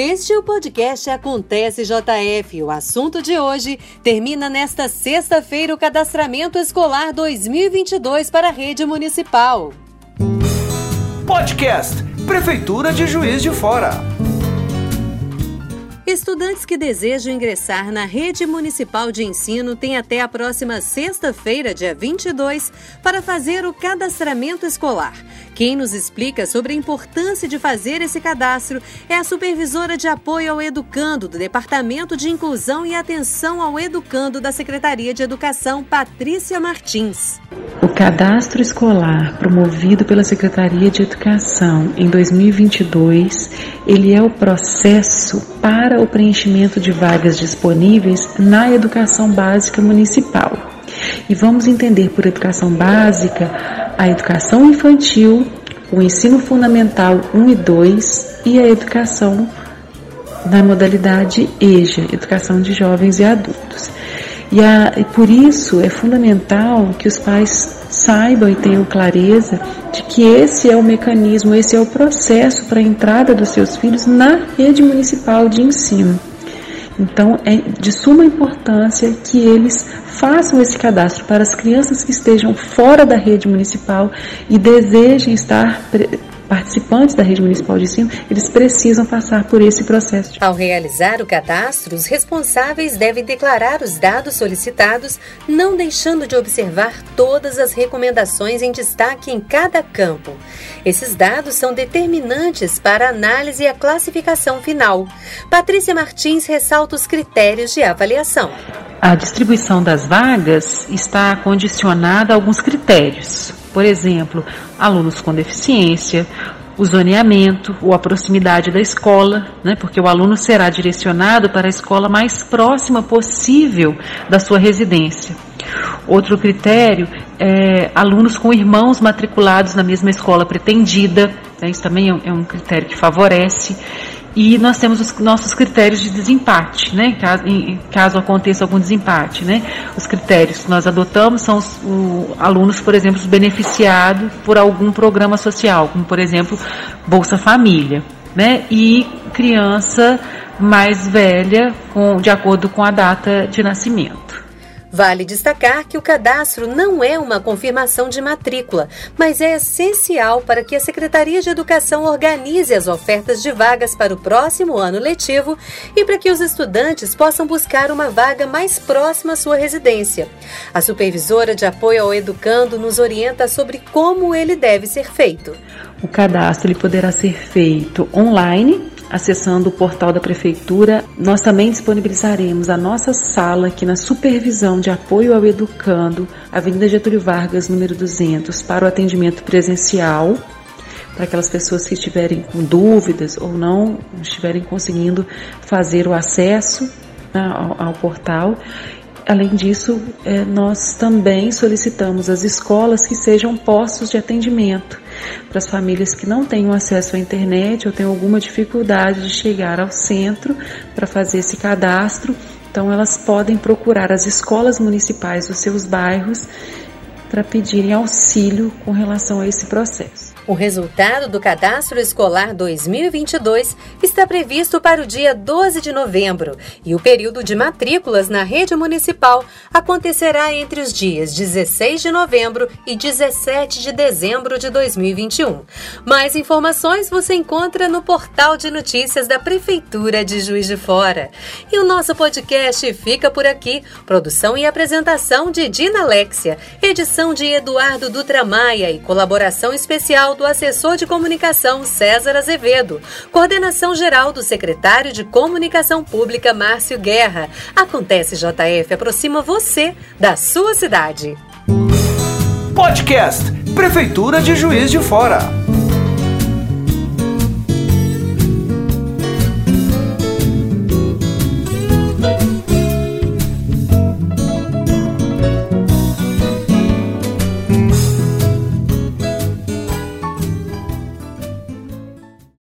Este é o podcast Acontece JF. O assunto de hoje termina nesta sexta-feira o cadastramento escolar 2022 para a rede municipal. Podcast Prefeitura de Juiz de Fora. Estudantes que desejam ingressar na rede municipal de ensino têm até a próxima sexta-feira, dia 22, para fazer o cadastramento escolar. Quem nos explica sobre a importância de fazer esse cadastro é a supervisora de apoio ao educando do Departamento de Inclusão e Atenção ao Educando da Secretaria de Educação, Patrícia Martins. O cadastro escolar promovido pela Secretaria de Educação em 2022, ele é o processo para o preenchimento de vagas disponíveis na educação básica municipal. E vamos entender por educação básica a educação infantil, o ensino fundamental 1 e 2 e a educação na modalidade EJA, educação de jovens e adultos. E, a, e por isso é fundamental que os pais saibam e tenham clareza de que esse é o mecanismo, esse é o processo para a entrada dos seus filhos na rede municipal de ensino. Então, é de suma importância que eles façam esse cadastro para as crianças que estejam fora da rede municipal e desejem estar participantes da rede municipal de ensino, eles precisam passar por esse processo. Ao realizar o cadastro, os responsáveis devem declarar os dados solicitados, não deixando de observar todas as recomendações em destaque em cada campo. Esses dados são determinantes para a análise e a classificação final. Patrícia Martins ressalta os critérios de avaliação. A distribuição das vagas está condicionada a alguns critérios. Por exemplo, alunos com deficiência, o zoneamento ou a proximidade da escola, né, porque o aluno será direcionado para a escola mais próxima possível da sua residência. Outro critério é alunos com irmãos matriculados na mesma escola pretendida, né, isso também é um é critério que favorece. E nós temos os nossos critérios de desempate, né? Caso, em, caso aconteça algum desempate, né? Os critérios que nós adotamos são os o, alunos, por exemplo, beneficiados por algum programa social, como por exemplo Bolsa Família, né? E criança mais velha, com, de acordo com a data de nascimento. Vale destacar que o cadastro não é uma confirmação de matrícula, mas é essencial para que a Secretaria de Educação organize as ofertas de vagas para o próximo ano letivo e para que os estudantes possam buscar uma vaga mais próxima à sua residência. A supervisora de apoio ao educando nos orienta sobre como ele deve ser feito. O cadastro ele poderá ser feito online acessando o portal da Prefeitura, nós também disponibilizaremos a nossa sala aqui na Supervisão de Apoio ao Educando, Avenida Getúlio Vargas, número 200, para o atendimento presencial, para aquelas pessoas que estiverem com dúvidas ou não estiverem conseguindo fazer o acesso né, ao, portal. Além disso, é, nós também solicitamos às escolas que sejam postos de atendimento para as famílias que não tenham acesso à internet ou têm alguma dificuldade de chegar ao centro para fazer esse cadastro. Então, elas podem procurar as escolas municipais dos seus bairros para pedirem auxílio com relação a esse processo. O resultado do Cadastro Escolar 2022 está previsto para o dia 12 de novembro e o período de matrículas na rede municipal acontecerá entre os dias 16 de novembro e 17 de dezembro de 2021. Mais informações você encontra no portal de notícias da Prefeitura de Juiz de Fora. E o nosso podcast fica por aqui. Produção e apresentação de Dina Alexia, edição de Eduardo Dutra Maia e colaboração especial do assessor de comunicação César Azevedo, coordenação geral do secretário de Comunicação Pública Márcio Guerra. Acontece JF aproxima você da sua cidade. Podcast Prefeitura de Juiz de Fora.